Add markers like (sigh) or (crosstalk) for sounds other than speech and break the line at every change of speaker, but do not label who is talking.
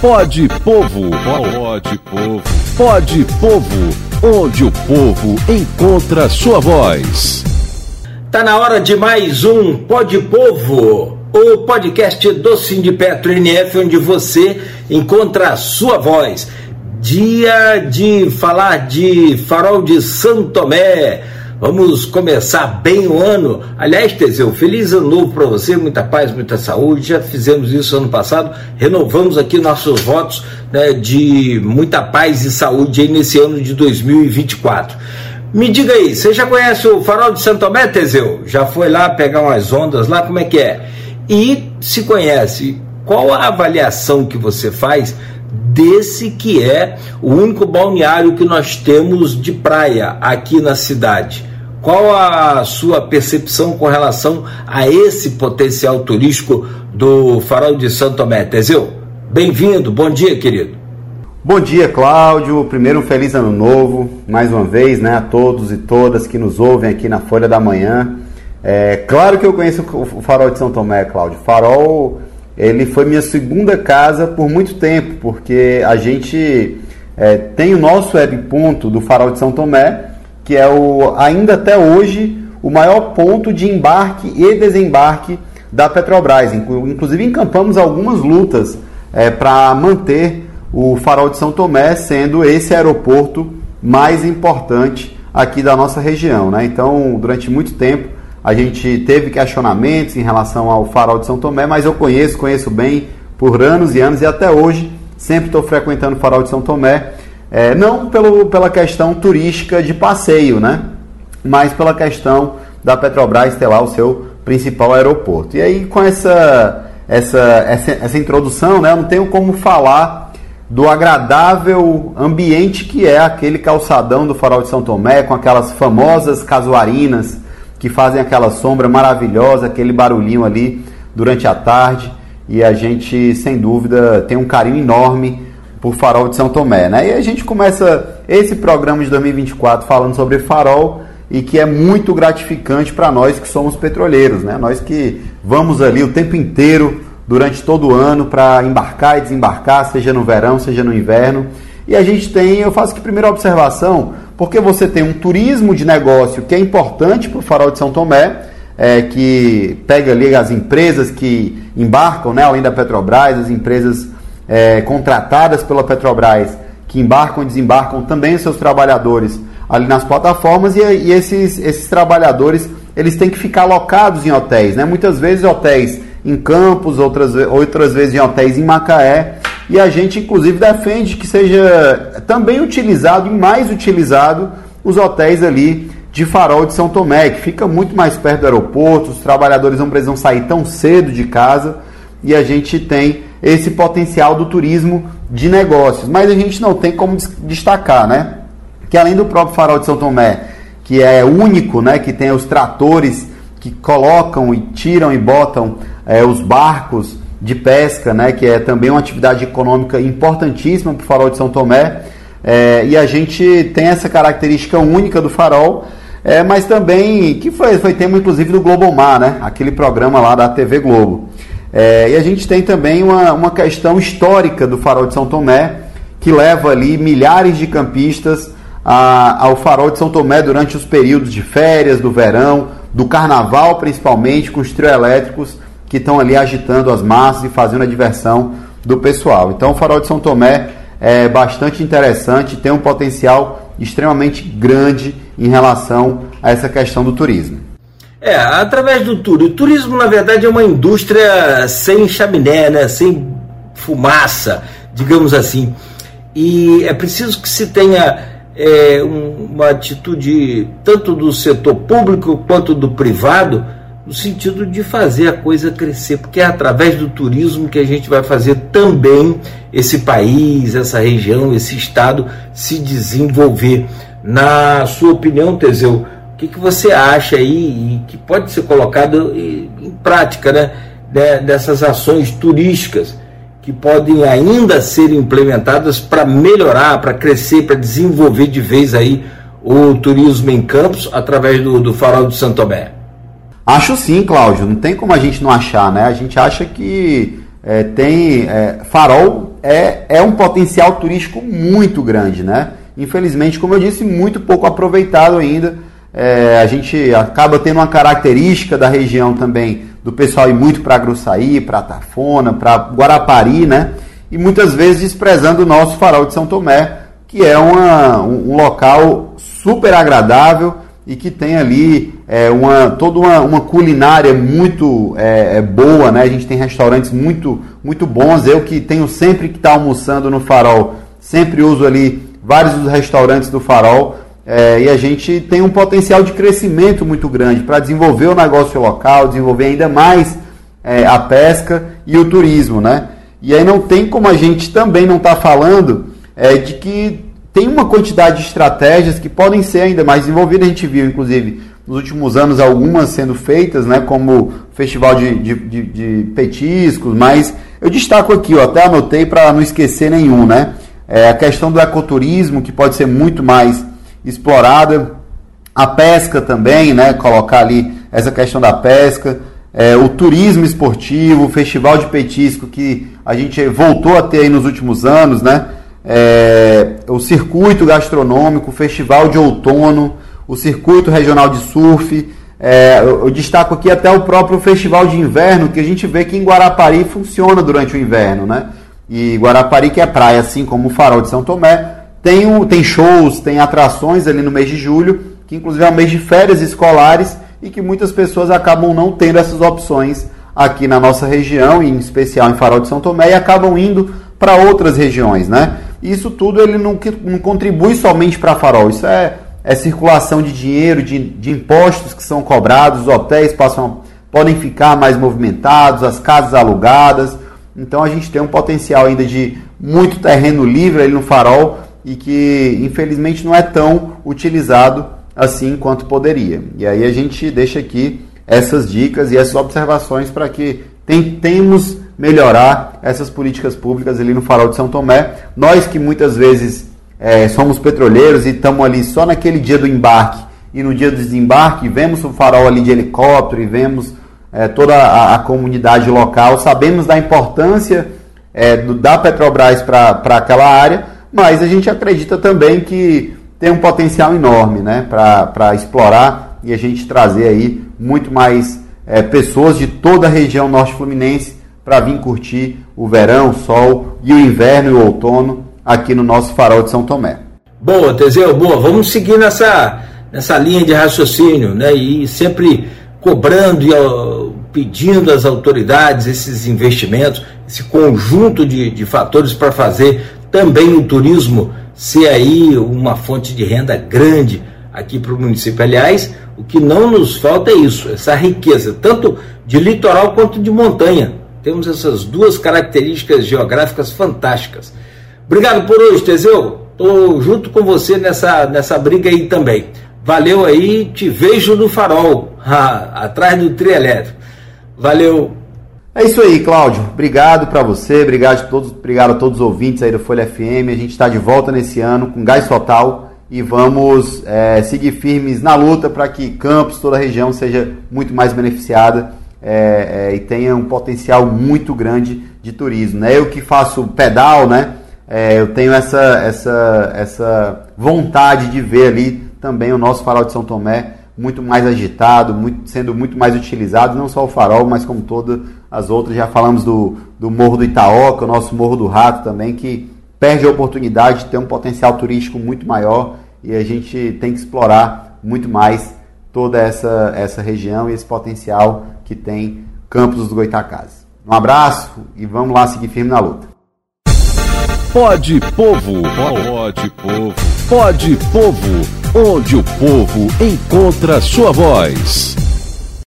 Pode Povo. Pode Povo. Pode Povo, onde o povo encontra sua voz.
Tá na hora de mais um Pode Povo, o podcast do Sindipetro NF, onde você encontra a sua voz. Dia de falar de Farol de Santo Tomé Vamos começar bem o ano. Aliás, Teseu, feliz ano novo para você, muita paz, muita saúde. Já fizemos isso ano passado, renovamos aqui nossos votos né, de muita paz e saúde aí nesse ano de 2024. Me diga aí, você já conhece o Farol de Santo Tomé, Teseu? Já foi lá pegar umas ondas lá? Como é que é? E se conhece, qual a avaliação que você faz desse que é o único balneário que nós temos de praia aqui na cidade? Qual a sua percepção com relação a esse potencial turístico do Farol de Santo Tomé? Teseu, bem-vindo, bom dia, querido.
Bom dia, Cláudio. Primeiro, um feliz ano novo, mais uma vez, né, a todos e todas que nos ouvem aqui na Folha da Manhã. É, claro que eu conheço o Farol de São Tomé, Cláudio. Farol, ele foi minha segunda casa por muito tempo, porque a gente é, tem o nosso webponto do Farol de São Tomé, que é o, ainda até hoje o maior ponto de embarque e desembarque da Petrobras. Inclusive encampamos algumas lutas é, para manter o Farol de São Tomé sendo esse aeroporto mais importante aqui da nossa região. Né? Então, durante muito tempo, a gente teve questionamentos em relação ao Farol de São Tomé, mas eu conheço, conheço bem por anos e anos e até hoje sempre estou frequentando o Farol de São Tomé é, não pelo, pela questão turística de passeio, né? mas pela questão da Petrobras ter lá o seu principal aeroporto. E aí, com essa, essa, essa, essa introdução, né, eu não tenho como falar do agradável ambiente que é aquele calçadão do Farol de São Tomé, com aquelas famosas casuarinas que fazem aquela sombra maravilhosa, aquele barulhinho ali durante a tarde. E a gente, sem dúvida, tem um carinho enorme por Farol de São Tomé, né? E a gente começa esse programa de 2024 falando sobre farol e que é muito gratificante para nós que somos petroleiros, né? Nós que vamos ali o tempo inteiro durante todo o ano para embarcar e desembarcar, seja no verão, seja no inverno. E a gente tem, eu faço aqui primeira observação, porque você tem um turismo de negócio que é importante para o Farol de São Tomé, é, que pega ali as empresas que embarcam, né, além da Petrobras, as empresas é, contratadas pela Petrobras que embarcam e desembarcam também seus trabalhadores ali nas plataformas e, e esses, esses trabalhadores eles têm que ficar alocados em hotéis, né? Muitas vezes hotéis em Campos, outras, outras vezes em hotéis em Macaé. E a gente, inclusive, defende que seja também utilizado e mais utilizado os hotéis ali de Farol de São Tomé, que fica muito mais perto do aeroporto, os trabalhadores não precisam sair tão cedo de casa e a gente tem esse potencial do turismo de negócios. Mas a gente não tem como destacar, né? Que além do próprio Farol de São Tomé, que é único, né? Que tem os tratores que colocam e tiram e botam é, os barcos de pesca, né? Que é também uma atividade econômica importantíssima para o Farol de São Tomé. É, e a gente tem essa característica única do Farol. É, mas também que foi, foi tema inclusive do Globomar, né? Aquele programa lá da TV Globo. É, e a gente tem também uma, uma questão histórica do Farol de São Tomé, que leva ali milhares de campistas a, ao Farol de São Tomé durante os períodos de férias, do verão, do carnaval principalmente, com os trio elétricos que estão ali agitando as massas e fazendo a diversão do pessoal. Então o Farol de São Tomé é bastante interessante, tem um potencial extremamente grande em relação a essa questão do turismo.
É, através do turismo. O turismo, na verdade, é uma indústria sem chaminé, né? sem fumaça, digamos assim. E é preciso que se tenha é, uma atitude tanto do setor público quanto do privado, no sentido de fazer a coisa crescer, porque é através do turismo que a gente vai fazer também esse país, essa região, esse estado se desenvolver. Na sua opinião, Teseu, que, que você acha aí que pode ser colocado em, prática, né, dessas ações turísticas que podem ainda ser implementadas para melhorar, para crescer, para desenvolver de vez aí o turismo em campos através do, do Farol de Santo Tomé?
Acho sim, Cláudio. Não tem como a gente não achar, né? A gente acha que é, tem é, farol é, é um potencial turístico muito grande, né? Infelizmente, como eu disse, muito pouco aproveitado ainda. É, a gente acaba tendo uma característica da região também do pessoal ir muito para Gruçaí, para Tafona, para Guarapari, né? E muitas vezes desprezando o nosso farol de São Tomé, que é uma, um, um local super agradável e que tem ali é, uma, toda uma, uma culinária muito é, é, boa, né? A gente tem restaurantes muito, muito bons. Eu que tenho sempre que estar tá almoçando no Farol, sempre uso ali vários dos restaurantes do Farol. É, e a gente tem um potencial de crescimento muito grande para desenvolver o negócio local, desenvolver ainda mais é, a pesca e o turismo, né? E aí não tem como a gente também não estar tá falando é, de que tem uma quantidade de estratégias que podem ser ainda mais desenvolvidas. A gente viu, inclusive, nos últimos anos, algumas sendo feitas, né, como festival de, de, de, de petiscos, mas eu destaco aqui, eu até anotei para não esquecer nenhum, né? É a questão do ecoturismo, que pode ser muito mais explorada, a pesca também, né? Colocar ali essa questão da pesca, é, o turismo esportivo, o festival de petisco que a gente voltou a ter nos últimos anos, né? É, o circuito gastronômico, o festival de outono, o circuito regional de surf. É, eu, eu, destaco aqui até o próprio festival de inverno, que a gente vê que em Guarapari funciona durante o inverno, né? E Guarapari, que é praia, assim como o Farol de São Tomé, tem, tem shows, tem atrações ali no mês de julho, que inclusive é o mês de férias escolares e que muitas pessoas acabam não tendo essas opções aqui na nossa região, em especial em Farol de São Tomé, e acabam indo para outras regiões, né? Isso tudo ele não, não contribui somente para Farol, isso é é circulação de dinheiro, de, de impostos que são cobrados, os hotéis passam, podem ficar mais movimentados, as casas alugadas. Então a gente tem um potencial ainda de muito terreno livre ali no farol e que infelizmente não é tão utilizado assim quanto poderia. E aí a gente deixa aqui essas dicas e essas observações para que tentemos melhorar essas políticas públicas ali no farol de São Tomé. Nós que muitas vezes é, somos petroleiros e estamos ali só naquele dia do embarque e no dia do desembarque vemos o farol ali de helicóptero e vemos é, toda a, a, comunidade local, sabemos da importância é, do, da Petrobras para aquela área, mas a gente acredita também que tem um potencial enorme né, para explorar e a gente trazer aí muito mais é, pessoas de toda a região norte fluminense para vir curtir o verão, o sol e o inverno e o outono aqui no nosso farol de São Tomé.
Boa, Teseu, boa. Vamos seguir nessa, nessa linha de raciocínio, né? E sempre cobrando e ó, pedindo às autoridades esses investimentos, esse conjunto de, de fatores para fazer também o turismo ser aí uma fonte de renda grande aqui para o município. Aliás, o que não nos falta é isso, essa riqueza, tanto de litoral quanto de montanha. Temos essas duas características geográficas fantásticas. Obrigado por hoje, Teseu. Tô junto com você nessa, nessa briga aí também. Valeu aí, te vejo no farol, (laughs) atrás do trio. Valeu.
É isso aí, Cláudio. Obrigado para você, obrigado a, todos, obrigado a todos os ouvintes aí do Folha FM. A gente está de volta nesse ano com gás total e vamos é, seguir firmes na luta para que Campos, toda a região, seja muito mais beneficiada é, é, e tenha um potencial muito grande de turismo. Né? Eu que faço pedal, né? é, eu tenho essa, essa, essa vontade de ver ali também o nosso farol de São Tomé muito mais agitado, muito, sendo muito mais utilizado, não só o farol, mas como todas as outras. Já falamos do, do Morro do Itaoca, o nosso Morro do Rato também, que perde a oportunidade de ter um potencial turístico muito maior e a gente tem que explorar muito mais toda essa, essa região e esse potencial que tem Campos dos Goitacazes. Um abraço e vamos lá seguir firme na luta.
Pode Povo. Pode Povo. Pode Povo. Onde o povo encontra sua voz.